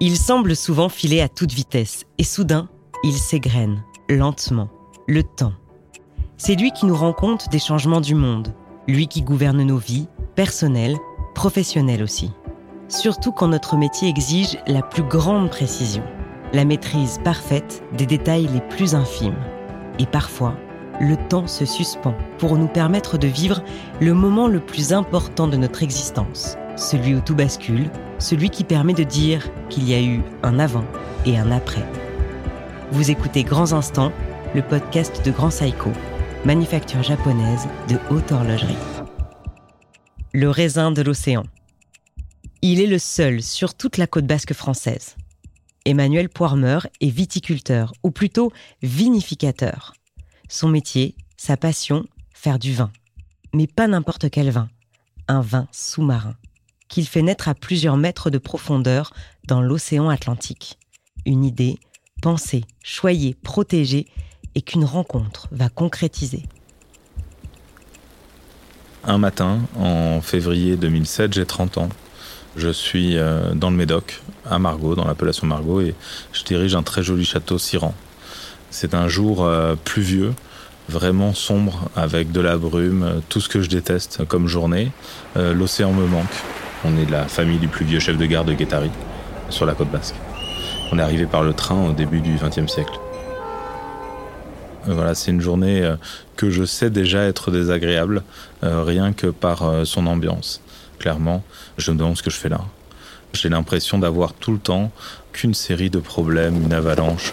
Il semble souvent filer à toute vitesse et soudain, il s'égrène, lentement, le temps. C'est lui qui nous rend compte des changements du monde, lui qui gouverne nos vies, personnelles, professionnelles aussi. Surtout quand notre métier exige la plus grande précision, la maîtrise parfaite des détails les plus infimes. Et parfois, le temps se suspend pour nous permettre de vivre le moment le plus important de notre existence, celui où tout bascule, celui qui permet de dire qu'il y a eu un avant et un après. Vous écoutez Grands Instants, le podcast de Grand Saiko, manufacture japonaise de haute horlogerie. Le raisin de l'océan. Il est le seul sur toute la côte basque française. Emmanuel Poirmeur est viticulteur, ou plutôt vinificateur. Son métier, sa passion, faire du vin. Mais pas n'importe quel vin, un vin sous-marin, qu'il fait naître à plusieurs mètres de profondeur dans l'océan Atlantique. Une idée, pensée, choyée, protégée, et qu'une rencontre va concrétiser. Un matin, en février 2007, j'ai 30 ans. Je suis euh, dans le Médoc, à Margaux, dans l'appellation Margaux, et je dirige un très joli château Siran. C'est un jour euh, pluvieux, vraiment sombre, avec de la brume, tout ce que je déteste comme journée. Euh, l'océan me manque. On est de la famille du plus vieux chef de gare de Guétari, sur la côte basque. On est arrivé par le train au début du XXe siècle. Voilà, c'est une journée que je sais déjà être désagréable, rien que par son ambiance clairement, je me demande ce que je fais là. J'ai l'impression d'avoir tout le temps qu'une série de problèmes, une avalanche.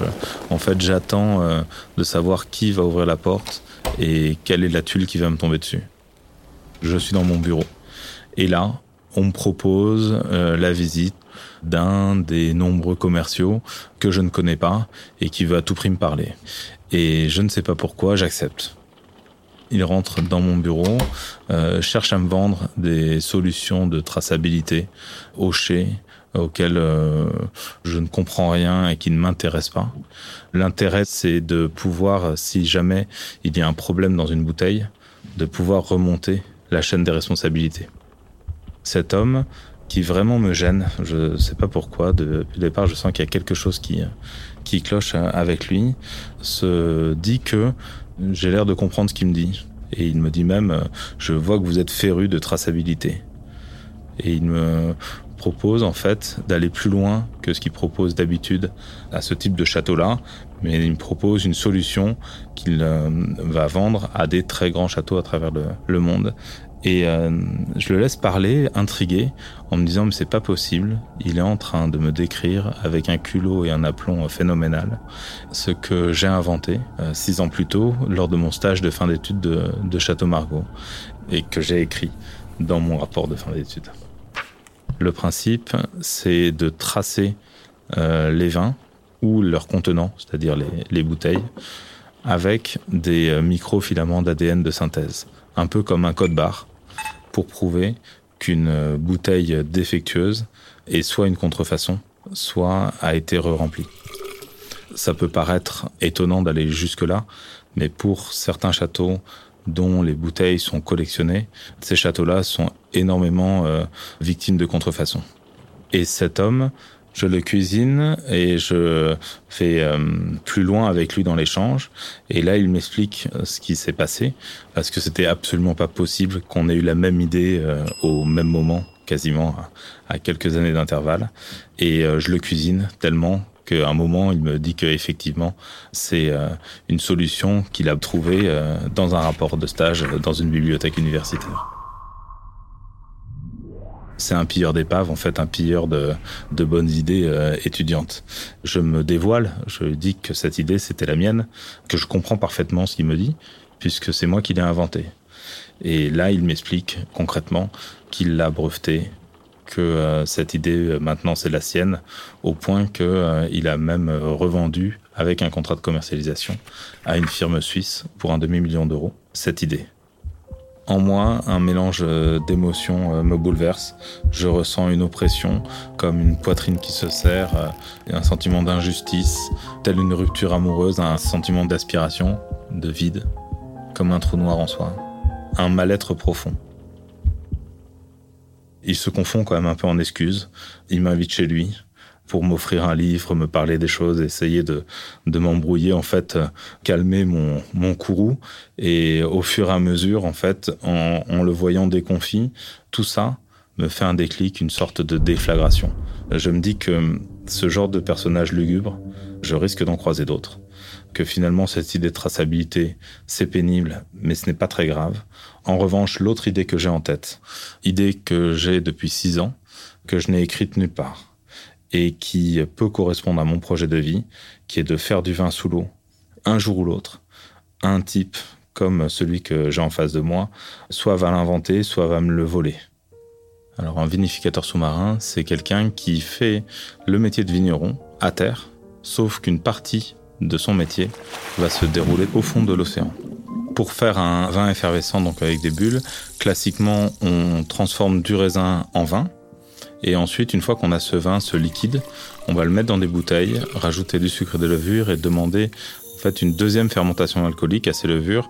En fait, j'attends euh, de savoir qui va ouvrir la porte et quelle est la tuile qui va me tomber dessus. Je suis dans mon bureau. Et là, on me propose euh, la visite d'un des nombreux commerciaux que je ne connais pas et qui veut à tout prix me parler. Et je ne sais pas pourquoi, j'accepte il rentre dans mon bureau, euh, cherche à me vendre des solutions de traçabilité hochées auxquelles euh, je ne comprends rien et qui ne m'intéressent pas. L'intérêt, c'est de pouvoir, si jamais il y a un problème dans une bouteille, de pouvoir remonter la chaîne des responsabilités. Cet homme qui vraiment me gêne, je ne sais pas pourquoi, depuis le départ je sens qu'il y a quelque chose qui, qui cloche avec lui, se dit que j'ai l'air de comprendre ce qu'il me dit. Et il me dit même, euh, je vois que vous êtes féru de traçabilité. Et il me propose en fait d'aller plus loin que ce qu'il propose d'habitude à ce type de château-là, mais il me propose une solution qu'il euh, va vendre à des très grands châteaux à travers le monde et euh, je le laisse parler, intrigué, en me disant mais c'est pas possible. Il est en train de me décrire avec un culot et un aplomb phénoménal ce que j'ai inventé euh, six ans plus tôt lors de mon stage de fin d'études de, Château Margaux et que j'ai écrit dans mon rapport de fin d'études. Le principe, c'est de tracer euh, les vins ou leurs contenants, c'est-à-dire les, les bouteilles, avec des microfilaments d'ADN de synthèse, un peu comme un code barre pour prouver qu'une bouteille défectueuse est soit une contrefaçon, soit a été re-remplie. Ça peut paraître étonnant d'aller jusque-là, mais pour certains châteaux dont les bouteilles sont collectionnées, ces châteaux-là sont énormément euh, victimes de contrefaçon. Et cet homme je le cuisine et je fais euh, plus loin avec lui dans l'échange. Et là, il m'explique euh, ce qui s'est passé parce que c'était absolument pas possible qu'on ait eu la même idée au même moment, quasiment à, quelques années d'intervalle. Et je le cuisine tellement qu'à un moment, il me dit qu'effectivement, c'est une solution qu'il a trouvée dans un rapport de stage dans une bibliothèque universitaire c'est un pilleur d'épave, en fait, un pilleur de, bonnes idées euh, étudiantes. Je me dévoile, je dis que cette idée, c'était la mienne, que je comprends parfaitement ce qu'il me dit, puisque c'est moi qui l'ai inventé. Et là, il m'explique concrètement qu'il l'a breveté, que euh, cette idée, euh, maintenant, c'est la sienne, au point qu'il a même revendu, avec un contrat de commercialisation, à une firme suisse pour un demi-million d'euros, cette idée. En moi, un mélange euh, d'émotions euh, me bouleverse. Je ressens une oppression, comme une poitrine qui se serre, euh, un sentiment d'injustice, telle une rupture amoureuse, un sentiment d'aspiration, de vide, comme un trou noir en soi, un mal-être profond. Il se confond quand même un peu en excuses. Il m'invite chez lui pour m'offrir un livre, me parler des choses, essayer de, de m'embrouiller, en fait, calmer mon, mon courroux. Et au fur et à mesure, en fait, en, en le voyant déconfit, tout ça me fait un déclic, une sorte de déflagration. Je me dis que ce genre de personnage lugubre, je risque d'en croiser d'autres. Que finalement, cette idée de traçabilité, c'est pénible, mais ce n'est pas très grave. En revanche, l'autre idée que j'ai en tête, idée que j'ai depuis six ans, que je n'ai écrite nulle part, et qui peut correspondre à mon projet de vie, qui est de faire du vin sous l'eau, un jour ou l'autre. Un type comme celui que j'ai en face de moi, soit va l'inventer, soit va me le voler. Alors un vinificateur sous-marin, c'est quelqu'un qui fait le métier de vigneron à terre, sauf qu'une partie de son métier va se dérouler au fond de l'océan. Pour faire un vin effervescent, donc avec des bulles, classiquement on transforme du raisin en vin, et ensuite, une fois qu'on a ce vin, ce liquide, on va le mettre dans des bouteilles, rajouter du sucre et des levures et demander en fait une deuxième fermentation alcoolique à ces levures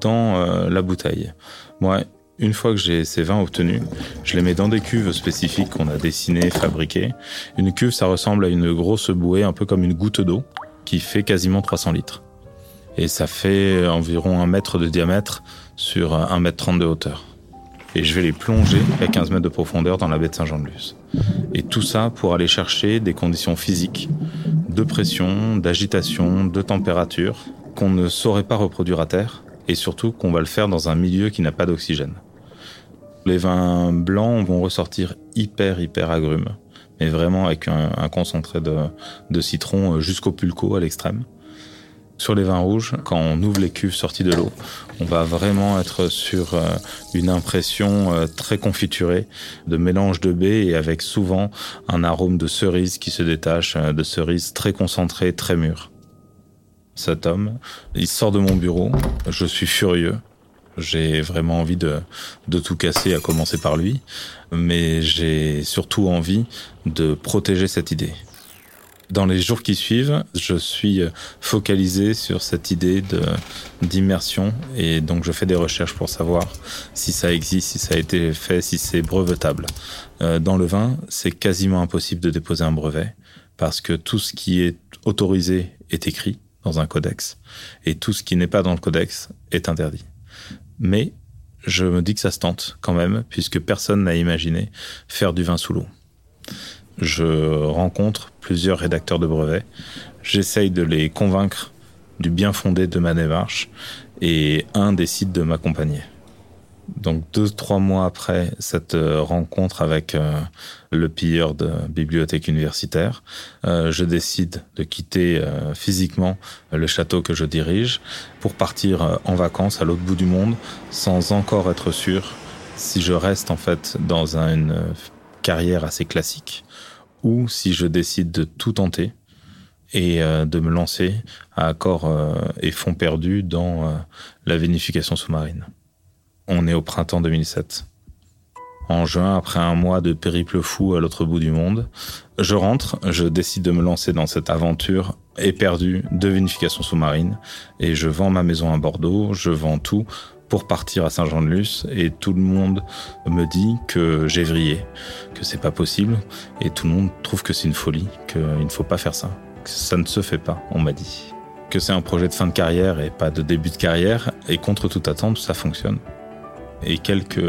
dans euh, la bouteille. Moi, une fois que j'ai ces vins obtenus, je les mets dans des cuves spécifiques qu'on a dessinées, fabriquées. Une cuve, ça ressemble à une grosse bouée, un peu comme une goutte d'eau, qui fait quasiment 300 litres. Et ça fait environ un mètre de diamètre sur un mètre 30 de hauteur. Et je vais les plonger à 15 mètres de profondeur dans la baie de Saint-Jean-de-Luz. Et tout ça pour aller chercher des conditions physiques, de pression, d'agitation, de température, qu'on ne saurait pas reproduire à terre, et surtout qu'on va le faire dans un milieu qui n'a pas d'oxygène. Les vins blancs vont ressortir hyper, hyper agrumes, mais vraiment avec un, concentré de, citron euh, jusqu'au pulco à l'extrême. Sur les vins rouges, quand on ouvre les cuves sorties de l'eau, on va vraiment être sur euh, une impression euh, très confiturée de mélange de baies et avec souvent un arôme de cerise qui se détache, de cerise très concentrée, très mûre. Cet homme, il sort de mon bureau, je suis furieux, j'ai vraiment envie de, tout casser, à commencer par lui. Mais j'ai surtout envie de protéger cette idée. Dans les jours qui suivent, je suis focalisé sur cette idée d'immersion et donc je fais des recherches pour savoir si ça existe, si ça a été fait, si c'est brevetable. Euh, dans le vin, c'est quasiment impossible de déposer un brevet parce que tout ce qui est autorisé est écrit dans un codex et tout ce qui n'est pas dans le codex est interdit mais je me dis que ça se tente quand même, puisque personne n'a imaginé faire du vin sous l'eau. Je rencontre plusieurs rédacteurs de brevets, j'essaye de les convaincre du bien fondé de ma démarche, et un décide de m'accompagner. Donc deux, trois mois après cette euh, rencontre avec euh, le pilleur de bibliothèque universitaire, euh, je décide de quitter physiquement le château que je dirige pour partir en vacances à l'autre bout du monde sans encore être sûr si je reste en fait dans une carrière assez classique ou si je décide de tout tenter et de me lancer à corps et fond perdu dans la vinification sous-marine. On est au printemps 2007. En juin, après un mois de périple fou à l'autre bout du monde, je rentre, je décide de me lancer dans cette aventure éperdue de vinification sous-marine et je vends ma maison à Bordeaux, je vends tout pour partir à Saint-Jean-de-Luz et tout le monde me dit que j'ai vrillé, que c'est pas possible et tout le monde trouve que c'est une folie, qu'il ne faut pas faire ça, que ça ne se fait pas, on m'a dit. Que c'est un projet de fin de carrière et pas de début de carrière et contre toute attente, ça fonctionne. Et quelques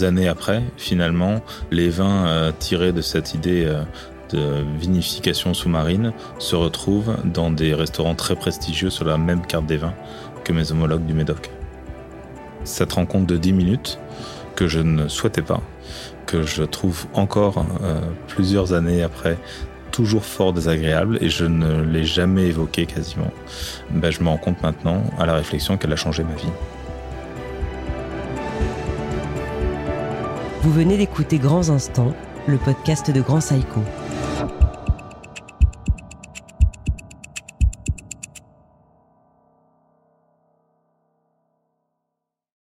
années après, finalement, les vins euh, tirés de cette idée euh, de vinification sous-marine se retrouvent dans des restaurants très prestigieux sur la même carte des vins que mes homologues du Médoc. Cette rencontre de 10 minutes, que je ne souhaitais pas, que je trouve encore euh, plusieurs années après toujours fort désagréable et je ne l'ai jamais évoqué quasiment, ben, je me rends compte maintenant à la réflexion qu'elle a changé ma vie. Vous venez d'écouter Grands Instants, le podcast de Grand Saïko.